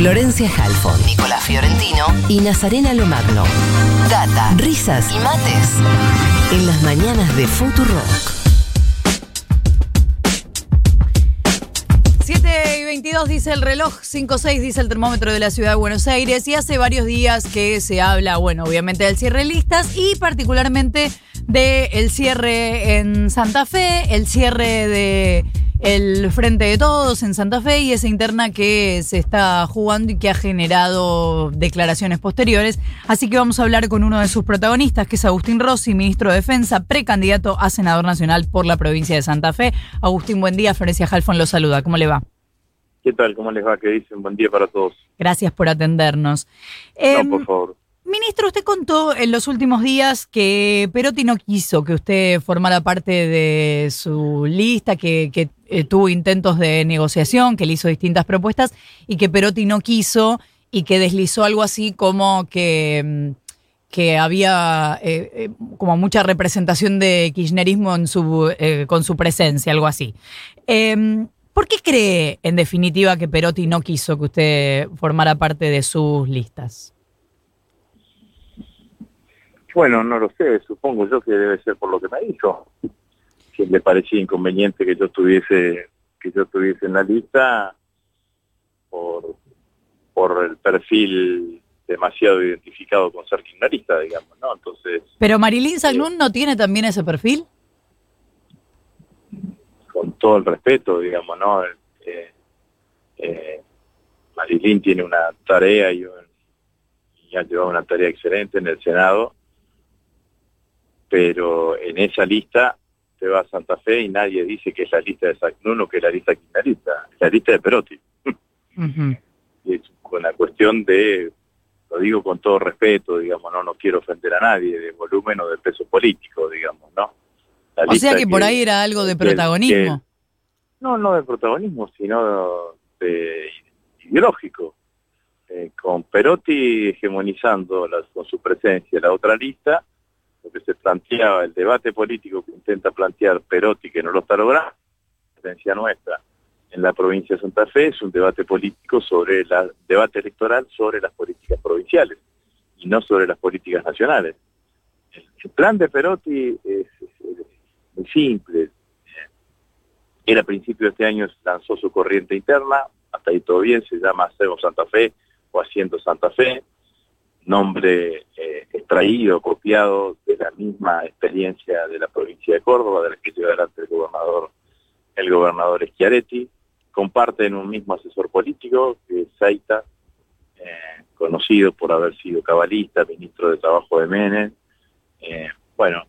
Florencia Halfon, Nicolás Fiorentino y Nazarena Lomagno. Data, risas y mates en las mañanas de Futurock. 7 y 22 dice el reloj, 5-6 dice el termómetro de la ciudad de Buenos Aires y hace varios días que se habla, bueno, obviamente del cierre de listas y particularmente del cierre en Santa Fe, el cierre de el Frente de Todos en Santa Fe y esa interna que se está jugando y que ha generado declaraciones posteriores. Así que vamos a hablar con uno de sus protagonistas, que es Agustín Rossi, ministro de Defensa, precandidato a senador nacional por la provincia de Santa Fe. Agustín, buen día. Florencia Halfon lo saluda. ¿Cómo le va? ¿Qué tal? ¿Cómo les va? ¿Qué dicen? Buen día para todos. Gracias por atendernos. no, Em, por favor. Ministro, usted contó en los últimos días que Perotti no quiso que usted formara parte de su lista, que, eh, tuvo intentos de negociación, que le hizo distintas propuestas y que Perotti no quiso y que deslizó algo así como que, mm, había eh, eh, como mucha representación de kirchnerismo con su presencia, algo así. Em, ¿Por qué cree, en definitiva, que Perotti no quiso que usted formara parte de sus listas? Bueno, no lo sé, supongo yo que debe ser por lo que me dijo. Si le parecía inconveniente que yo estuviese, que yo estuviese en la lista por, por el perfil demasiado identificado con ser kirchnerista, digamos, ¿no? Entonces, Pero Marilyn Saglún no tiene también ese perfil. con todo el respeto, digamos, ¿no? Eh, eh, Marilyn tiene una tarea y, un- y ha llevado una tarea excelente en el Senado, pero en esa lista te va a Santa Fe y nadie dice que es la lista de Sacnun o que es la lista kirchnerista, es la lista de Perotti. Ujú. Y es una cuestión de, lo digo con todo respeto, digamos, no, no quiero ofender a nadie, de volumen o de peso político, digamos, ¿no? La O sea que por ahí era algo de que- protagonismo. no, no de protagonismo, sino de ideológico. Eh, con Perotti hegemonizando las- con su presencia la otra lista, lo que se planteaba, el debate político que intenta plantear Perotti, que no lo está logrando, la presencia nuestra en la provincia de Santa Fe, es un debate político sobre la debate electoral sobre las políticas provinciales y no sobre las políticas nacionales. El, plan de Perotti es, muy simple, él a principios de este año lanzó su corriente interna, hasta ahí todo bien, se llama Hacemos Santa Fe o Haciendo Santa Fe, nombre eh, extraído, copiado de la misma experiencia de la provincia de Córdoba, de la que lleva adelante el gobernador, el gobernador Schiaretti, comparten un mismo asesor político, que es Zaita, eh, conocido por haber sido cabalista, ministro de Trabajo de Menem, eh, bueno,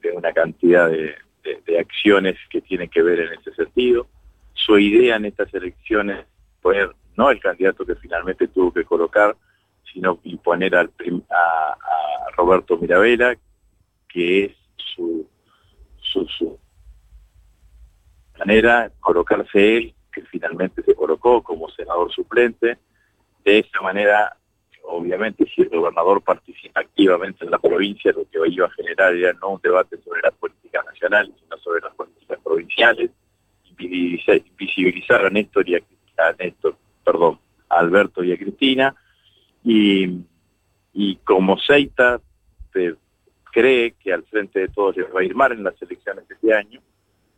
de una cantidad de, acciones que tienen que ver en ese sentido. Su idea en estas elecciones fue no el candidato que finalmente tuvo que colocar, sino imponer al prim- a, Roberto Mirabella, que es su, su, su manera, colocarse él, que finalmente se colocó como senador suplente. De esa manera, obviamente, si el gobernador participa activamente en la provincia, lo que iba a generar era no un debate sobre las políticas nacionales, sino sobre las políticas provinciales, visibilizar, visibilizar a Néstor y a, a Néstor, perdón, a Alberto y a Cristina, y, y como Seita cree que al frente de todos les va a ir mal en las elecciones de este año,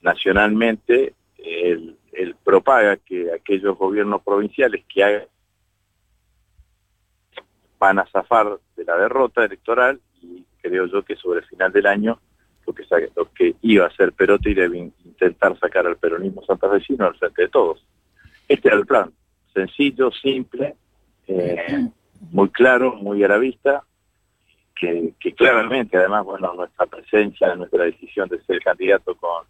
nacionalmente él, él propaga que aquellos gobiernos provinciales que van a zafar de la derrota electoral y creo yo que sobre el final del año lo que, lo que iba a hacer Perotti era in- intentar sacar al peronismo santafesino al frente de todos. Este era el plan, sencillo, simple, eh, muy claro, muy a la vista, que, claramente además, bueno, nuestra presencia, nuestra decisión de ser candidato con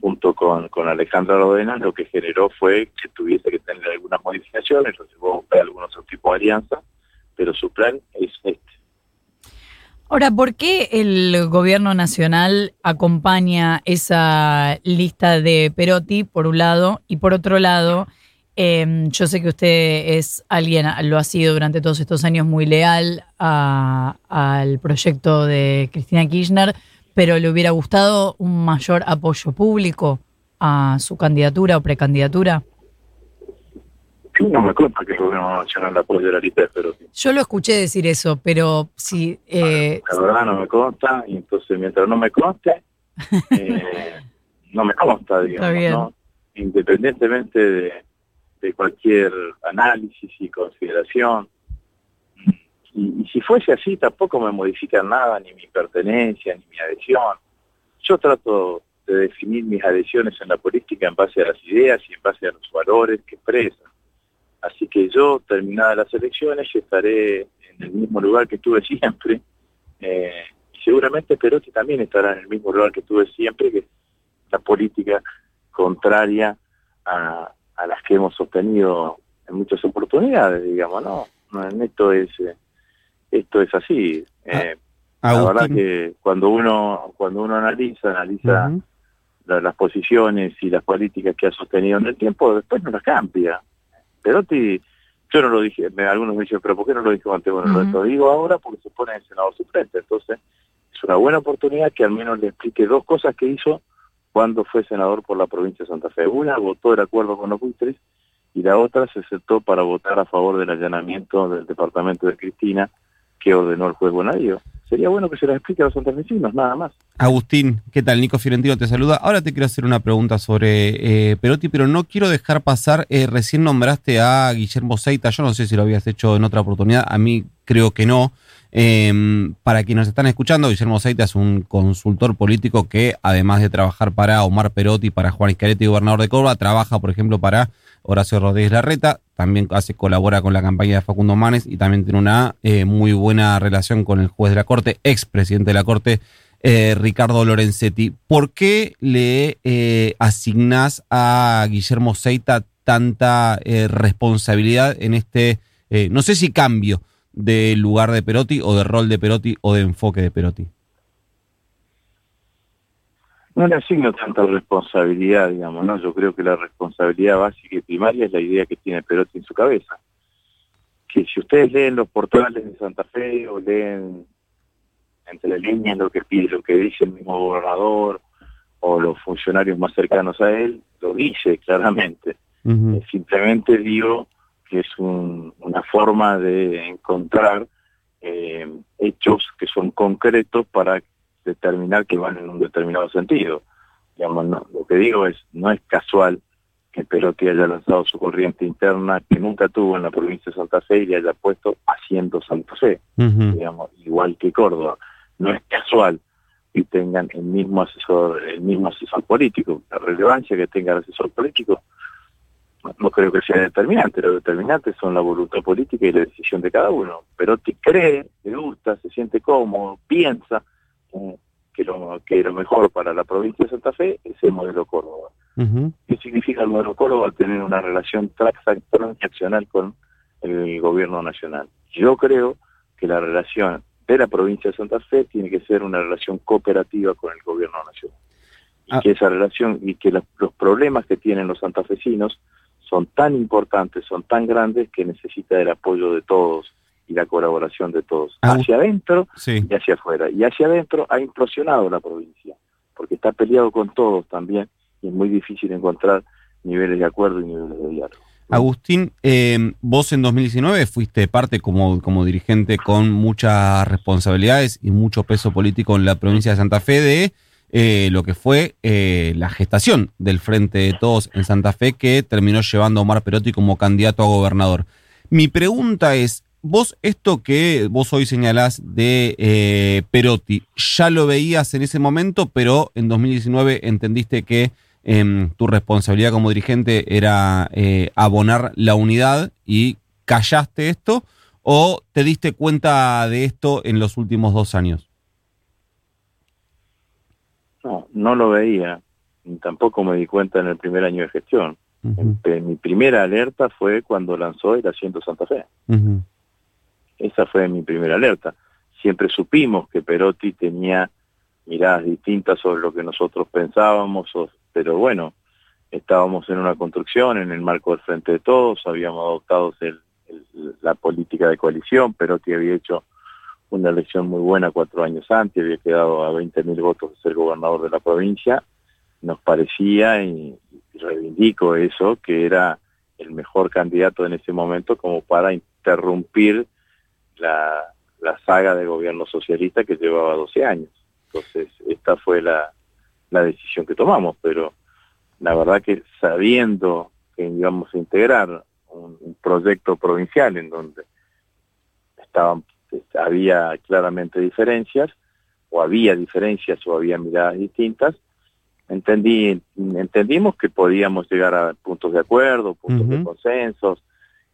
junto con, con Alejandra Rodena, lo que generó fue que tuviese que tener algunas modificaciones, lo llevó a buscar algún otro tipo de alianza, pero su plan es este. Ahora, ¿por qué el gobierno nacional acompaña esa lista de Perotti, por un lado, y por otro lado, eh, yo sé que usted es alguien, lo ha sido durante todos estos años muy leal a- al proyecto de Cristina Kirchner, pero le hubiera gustado un mayor apoyo público a su candidatura o precandidatura? no me consta que el gobierno nacional apoye la de Perotti. Yo lo escuché decir eso, pero si... Eh, la verdad no me consta, y entonces mientras no me conste, eh, no me consta, digamos, ¿no? Independientemente de, de, cualquier análisis y consideración. Y, si fuese así, tampoco me modifican nada, ni mi pertenencia, ni mi adhesión. Yo trato de definir mis adhesiones en la política en base a las ideas y en base a los valores que expresan. Así que yo, terminadas las elecciones, estaré en el mismo lugar que estuve siempre. Eh, y seguramente Perotti también estará en el mismo lugar que estuve siempre, que es la política contraria a, las que hemos sostenido en muchas oportunidades, digamos, ¿no? Esto es, eh, esto es así. Ah, eh, la verdad que cuando uno, cuando uno analiza, analiza las posiciones y las políticas que ha sostenido en el tiempo, después no las cambia. Perotti, yo no lo dije, algunos me dicen, pero ¿por qué no lo dijo antes? Bueno, lo digo ahora porque se pone el senador suplente, entonces es una buena oportunidad que al menos le explique dos cosas que hizo cuando fue senador por la provincia de Santa Fe. Una, votó de acuerdo con los buitres, y la otra se aceptó para votar a favor del allanamiento del departamento de Cristina que ordenó el juez Bonadío sería bueno que se las explique a los santafesinos, nada más. Agustín, ¿qué tal? Nico Fiorentino te saluda. Ahora te quiero hacer una pregunta sobre eh, Perotti, pero no quiero dejar pasar, eh, recién nombraste a Guillermo Seita, yo no sé si lo habías hecho en otra oportunidad, a mí creo que no. Em, para quienes están escuchando, Guillermo Seita es un consultor político que, además de trabajar para Omar Perotti, para Juan Iscaretti, gobernador de Córdoba, trabaja, por ejemplo, para Horacio Rodríguez Larreta, también hace, colabora con la campaña de Facundo Manes y también tiene una eh, muy buena relación con el juez de la Corte, ex presidente de la Corte, eh, Ricardo Lorenzetti. ¿Por qué le eh, asignás a Guillermo Seita tanta responsabilidad en este, no sé si cambio de lugar de Perotti o de rol de Perotti o de enfoque de Perotti? no le asigno tanta responsabilidad, digamos, ¿no? Yo creo que la responsabilidad básica y primaria es la idea que tiene Perotti en su cabeza. Que si ustedes leen los portales de Santa Fe o leen entre líneas lo que pide, lo que dice el mismo gobernador o los funcionarios más cercanos a él, lo dice claramente. Eh, simplemente digo que es una forma de encontrar eh, hechos que son concretos para determinar que van en un determinado sentido. Digamos, lo que digo es, no es casual que Perotti haya lanzado su corriente interna que nunca tuvo en la provincia de Santa Fe y le haya puesto haciendo Santa Fe, digamos, igual que Córdoba. No es casual que tengan el mismo asesor, el mismo asesor político. La relevancia que tenga el asesor político no creo que sea determinante. Lo determinante son la voluntad política y la decisión de cada uno. Perotti cree, le gusta, se siente cómodo, piensa que lo, que lo mejor para la provincia de Santa Fe es el modelo Córdoba. ¿Qué significa el modelo Córdoba? Tener una relación transaccional con el gobierno nacional. Yo creo que la relación de la provincia de Santa Fe tiene que ser una relación cooperativa con el gobierno nacional. Y ah. que esa relación y que los problemas que tienen los santafesinos son tan importantes, son tan grandes que necesita el apoyo de todos y la colaboración de todos, ah, hacia adentro y hacia afuera. Y hacia adentro ha implosionado la provincia, porque está peleado con todos también y es muy difícil encontrar niveles de acuerdo y niveles de diálogo. Agustín, eh, vos en 2019 fuiste parte como, como dirigente con muchas responsabilidades y mucho peso político en la provincia de Santa Fe de eh, lo que fue eh, la gestación del Frente de Todos en Santa Fe que terminó llevando a Omar Perotti como candidato a gobernador. Mi pregunta es, vos esto que vos hoy señalás de eh, Perotti, ya lo veías en ese momento, pero en 2019 entendiste que em, tu responsabilidad como dirigente era abonar la unidad y callaste esto, o te diste cuenta de esto en los últimos dos años? No, no lo veía, tampoco me di cuenta en el primer año de gestión. Mi primera alerta fue cuando lanzó el asiento Santa Fe. Esa fue mi primera alerta. Siempre supimos que Perotti tenía miradas distintas sobre lo que nosotros pensábamos, pero bueno, estábamos en una construcción en el marco del Frente de Todos, habíamos adoptado la política de coalición, Perotti había hecho una elección muy buena cuatro años antes, había quedado a 20.000 votos de ser gobernador de la provincia, nos parecía, y reivindico eso, que era el mejor candidato en ese momento como para interrumpir la, la saga de gobierno socialista que llevaba 12 años. Entonces, esta fue la, la decisión que tomamos, pero la verdad que sabiendo que íbamos a integrar un proyecto provincial en donde estaban había claramente diferencias, o había diferencias o había miradas distintas, entendí, entendimos que podíamos llegar a puntos de acuerdo, puntos de consensos,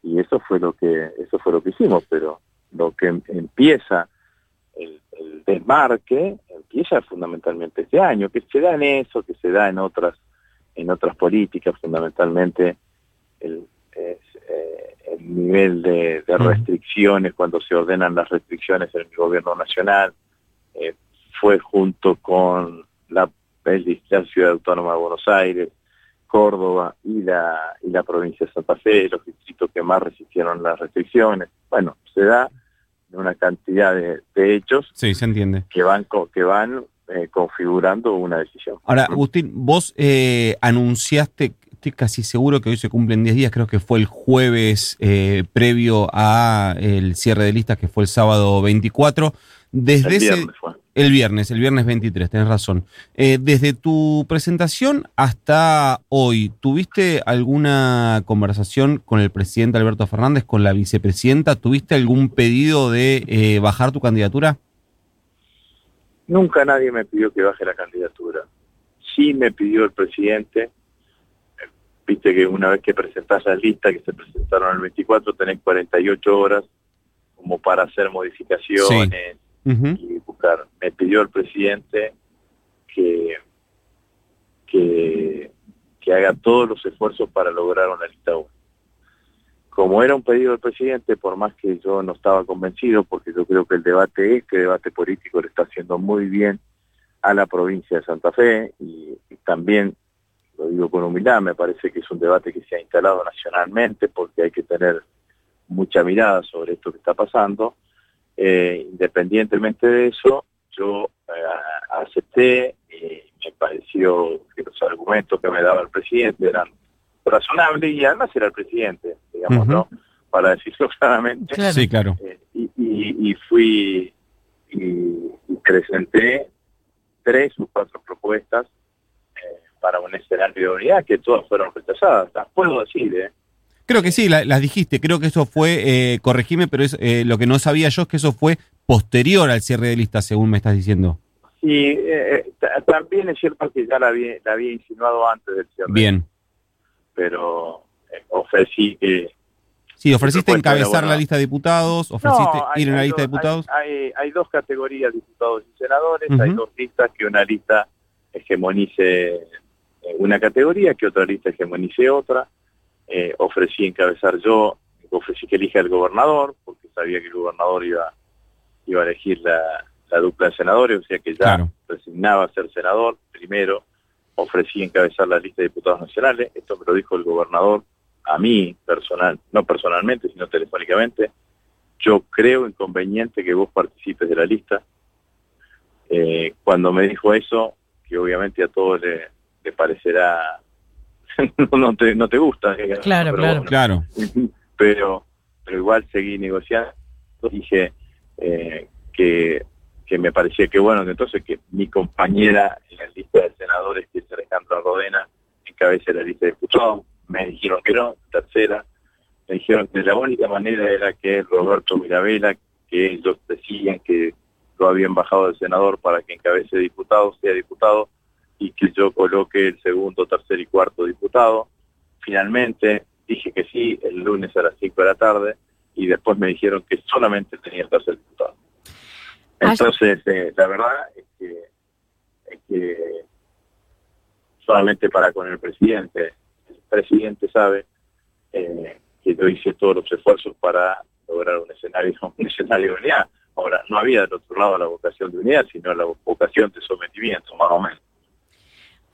y eso fue lo que, eso fue lo que hicimos, pero lo que empieza el, el desmarque empieza fundamentalmente este año, que se da en eso, que se da en otras, en otras políticas, fundamentalmente el, eh, el nivel de, de, restricciones, cuando se ordenan las restricciones en el gobierno nacional, eh, fue junto con la, la Ciudad Autónoma de Buenos Aires, Córdoba y la, y la provincia de Santa Fe, los distritos que más resistieron las restricciones. Bueno, se da una cantidad de, de hechos sí, se entiende. que van, que van eh, configurando una decisión. Ahora, Agustín, vos eh, anunciaste, estoy casi seguro que hoy se cumplen 10 días, creo que fue el jueves eh, previo a el cierre de listas, que fue el sábado 24. Desde el ese, viernes fue. El viernes, el viernes 23, tenés razón. Eh, desde tu presentación hasta hoy, ¿tuviste alguna conversación con el presidente Alberto Fernández, con la vicepresidenta? ¿Tuviste algún pedido de eh, bajar tu candidatura? Nunca nadie me pidió que baje la candidatura. Sí me pidió el presidente, viste que una vez que presentás la lista, que se presentaron el 24, tenés 48 horas como para hacer modificaciones. Sí Uh -huh. y buscar. Me pidió el presidente que, que, que, haga todos los esfuerzos para lograr una lista 1. Como era un pedido del presidente, por más que yo no estaba convencido, porque yo creo que el debate, este debate político, le está haciendo muy bien a la provincia de Santa Fe y, y también, lo digo con humildad, me parece que es un debate que se ha instalado nacionalmente porque hay que tener mucha mirada sobre esto que está pasando eh, independientemente de eso, yo eh, acepté y me pareció que los argumentos que me daba el presidente eran razonables y además era el presidente, digamos, uh -huh. ¿no? Para decirlo claramente. Claro. Sí, claro. Eh, y, y, y, fui y, y, presenté tres o cuatro propuestas para un escenario de unidad que todas fueron rechazadas. Las puedo decir, ¿eh? Creo que sí, la, las dijiste. Creo que eso fue, eh, corregime, pero es, eh, lo que no sabía yo es que eso fue posterior al cierre de lista, según me estás diciendo. Sí, eh, también es cierto que ya la había, la había insinuado antes del cierre. Bien. Pero eh, ofrecí que... Sí, ofreciste encabezar la lista de diputados, ofreciste no, hay, ir en la lista de dos- diputados. Hay, hay, hay dos categorías, diputados y senadores, hay dos listas, que una lista hegemonice eh, una categoría, que otra lista hegemonice otra. Eh, ofrecí encabezar yo, ofrecí que elija el gobernador, porque sabía que el gobernador iba, iba a elegir la, la dupla de senadores, o sea que ya Claro. resignaba a ser senador. Primero, ofrecí encabezar la lista de diputados nacionales, esto me lo dijo el gobernador a mí personal, no personalmente, sino telefónicamente. Yo creo inconveniente que vos participes de la lista. Eh, cuando me dijo eso, que obviamente a todos le, le parecerá, no, te, no te gusta. digamos, Claro, pero claro. bueno, Claro. pero, pero igual seguí negociando. Dije eh, que, que me parecía que bueno, entonces que mi compañera en la lista de senadores, que es Alejandra Rodena, encabece la lista de diputados. Me dijeron que no, tercera. Me dijeron que la única manera era que Roberto Mirabella, que ellos decían que lo habían bajado del senador para que encabece diputado, sea diputado, y que yo coloque el segundo, tercer y cuarto diputado. Finalmente dije que sí el lunes a las 5 de la tarde y después me dijeron que solamente tenía el tercer diputado. Entonces, eh, la verdad es que, es que solamente para con el presidente, el presidente sabe eh, que yo hice todos los esfuerzos para lograr un escenario, un escenario de unidad. Ahora, no había del otro lado la vocación de unidad, sino la vocación de sometimiento, más o menos.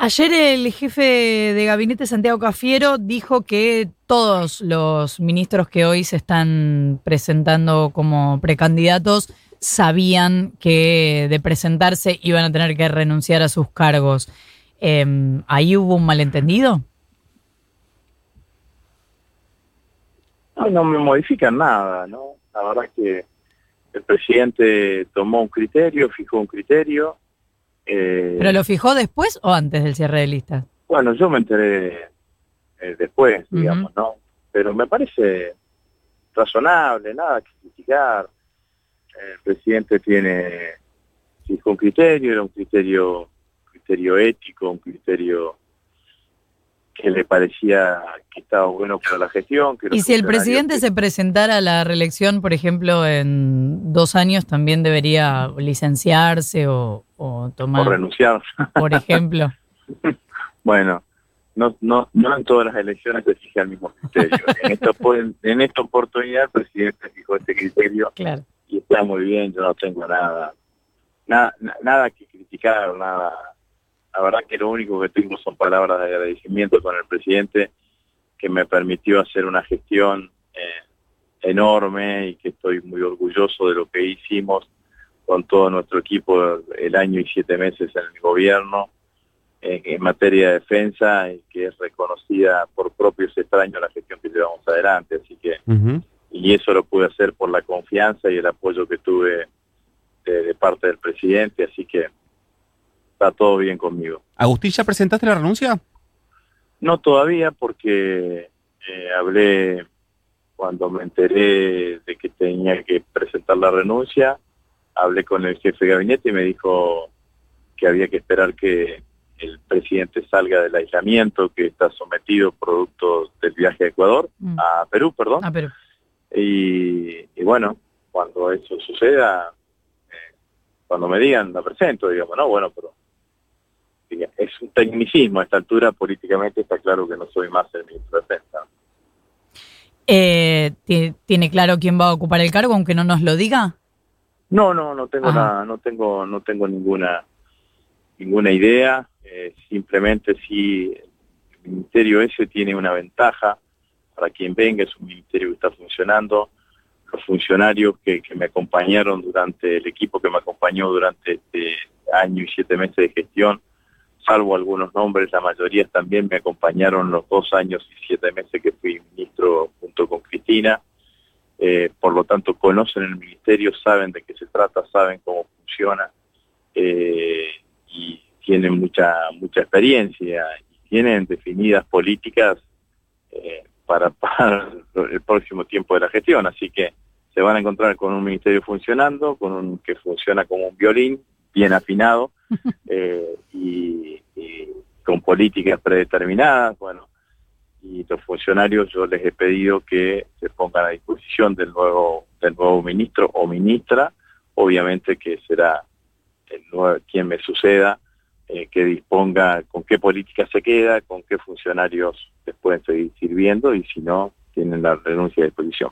Ayer el jefe de gabinete Santiago Cafiero dijo que todos los ministros que hoy se están presentando como precandidatos sabían que de presentarse iban a tener que renunciar a sus cargos. Eh, ¿Ahí hubo un malentendido? No, no me modifican nada, ¿no? La verdad es que el presidente tomó un criterio, fijó un criterio. Eh, ¿Pero lo fijó después o antes del cierre de lista? Bueno, yo me enteré eh, después, digamos, ¿no? Pero me parece razonable, nada que criticar. El presidente tiene, fijó un criterio, era un criterio, criterio ético, un criterio que le parecía que estaba bueno para la gestión. y si el presidente se presentara a la reelección, por ejemplo, en dos años, también debería licenciarse o, tomar... O renunciar. Por ejemplo. bueno, no, no, no en todas las elecciones se fija el mismo criterio. en, esta, en esta oportunidad el presidente fijó este criterio claro. y está muy bien, yo no tengo nada, nada, nada que criticar, nada la verdad que lo único que tengo son palabras de agradecimiento con el presidente que me permitió hacer una gestión eh, enorme y que estoy muy orgulloso de lo que hicimos con todo nuestro equipo el año y siete meses en el gobierno eh, en materia de defensa y que es reconocida por propios extraños la gestión que llevamos adelante. Así que, y eso lo pude hacer por la confianza y el apoyo que tuve de parte del presidente. Así que está todo bien conmigo. Agustín, ¿ya presentaste la renuncia? No todavía porque eh, hablé cuando me enteré de que tenía que presentar la renuncia, hablé con el jefe de gabinete y me dijo que había que esperar que el presidente salga del aislamiento que está sometido producto del viaje a Ecuador, mm. a Perú, perdón. A Perú. Y, bueno, cuando eso suceda, eh, cuando me digan, la presento, digamos, no, bueno, pero es un tecnicismo a esta altura, políticamente está claro que no soy más el ministro de Defensa. Eh, ¿Tiene claro quién va a ocupar el cargo, aunque no nos lo diga? No, no, no tengo nada, no tengo, no tengo ninguna, ninguna idea. Eh, simplemente si el ministerio ese tiene una ventaja para quien venga, es un ministerio que está funcionando. Los funcionarios que, que me acompañaron durante, el equipo que me acompañó durante este año y siete meses de gestión, salvo algunos nombres, la mayoría también me acompañaron los dos años y siete meses que fui ministro junto con Cristina. Eh, por lo tanto, conocen el ministerio, saben de qué se trata, saben cómo funciona eh, y tienen mucha mucha experiencia y tienen definidas políticas eh, para, para el próximo tiempo de la gestión. Así que se van a encontrar con un ministerio funcionando, con un que funciona como un violín, bien afinado, eh, y, con políticas predeterminadas, bueno, y los funcionarios yo les he pedido que se pongan a disposición del nuevo del nuevo ministro o ministra, obviamente que será el nuevo, quien me suceda, eh, que disponga con qué política se queda, con qué funcionarios les pueden seguir sirviendo y si no, tienen la renuncia de disposición.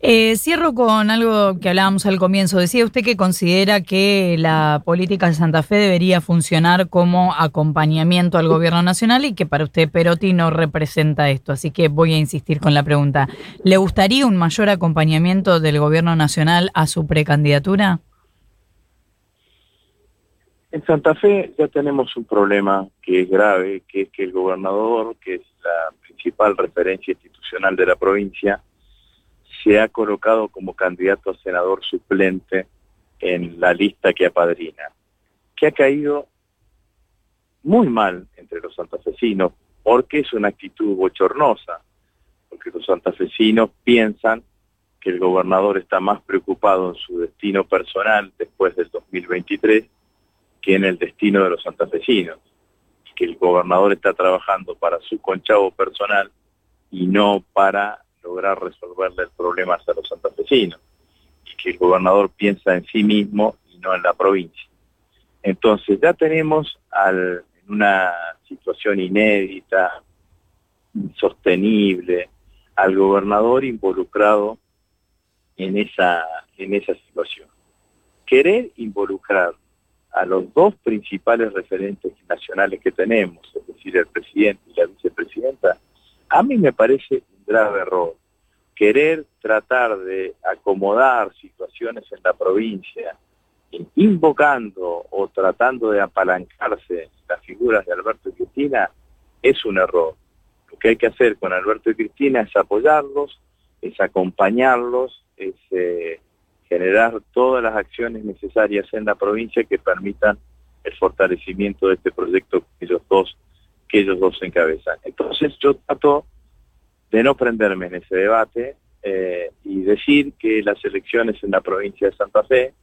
Eh, cierro con algo que hablábamos al comienzo. Decía usted que considera que la política de Santa Fe debería funcionar como acompañamiento al gobierno nacional y que para usted Perotti no representa esto. Así que voy a insistir con la pregunta. ¿Le gustaría un mayor acompañamiento del gobierno nacional a su precandidatura? En Santa Fe ya tenemos un problema que es grave, que es que el gobernador, que es la principal referencia institucional de la provincia, se ha colocado como candidato a senador suplente en la lista que apadrina, que ha caído muy mal entre los santafesinos, porque es una actitud bochornosa, porque los santafesinos piensan que el gobernador está más preocupado en su destino personal después del 2023 que en el destino de los santafesinos, que el gobernador está trabajando para su conchavo personal y no para lograr resolverle el problema a los santafesinos y que el gobernador piensa en sí mismo y no en la provincia. Entonces ya tenemos al, en una situación inédita, insostenible, al gobernador involucrado en esa, en esa situación. Querer involucrar a los dos principales referentes nacionales que tenemos, es decir, el presidente y la vicepresidenta, a mí me parece grave error. Querer tratar de acomodar situaciones en la provincia, invocando o tratando de apalancarse las figuras de Alberto y Cristina, es un error. Lo que hay que hacer con Alberto y Cristina es apoyarlos, es acompañarlos, es eh, generar todas las acciones necesarias en la provincia que permitan el fortalecimiento de este proyecto que ellos dos, que ellos dos encabezan. Entonces yo trato de no prenderme en ese debate eh, y decir que las elecciones en la provincia de Santa Fe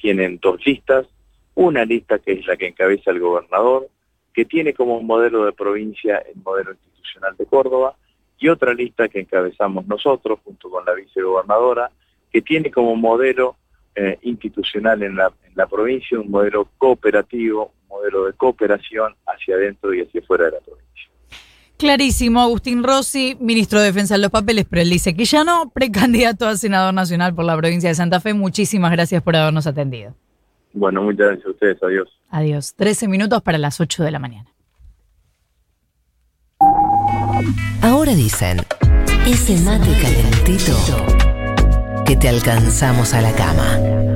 tienen dos listas, una lista que es la que encabeza el gobernador, que tiene como modelo de provincia el modelo institucional de Córdoba, y otra lista que encabezamos nosotros junto con la vicegobernadora, que tiene como modelo eh, institucional en la, en la provincia un modelo cooperativo, un modelo de cooperación hacia adentro y hacia afuera de la provincia. Clarísimo, Agustín Rossi, ministro de Defensa de los Papeles, pero él dice que ya no, precandidato a senador nacional por la provincia de Santa Fe. Muchísimas gracias por habernos atendido. Bueno, muchas gracias a ustedes. Adiós. Adiós. 13 minutos para las 8 de la mañana. Ahora dicen, ese mate calentito que te alcanzamos a la cama.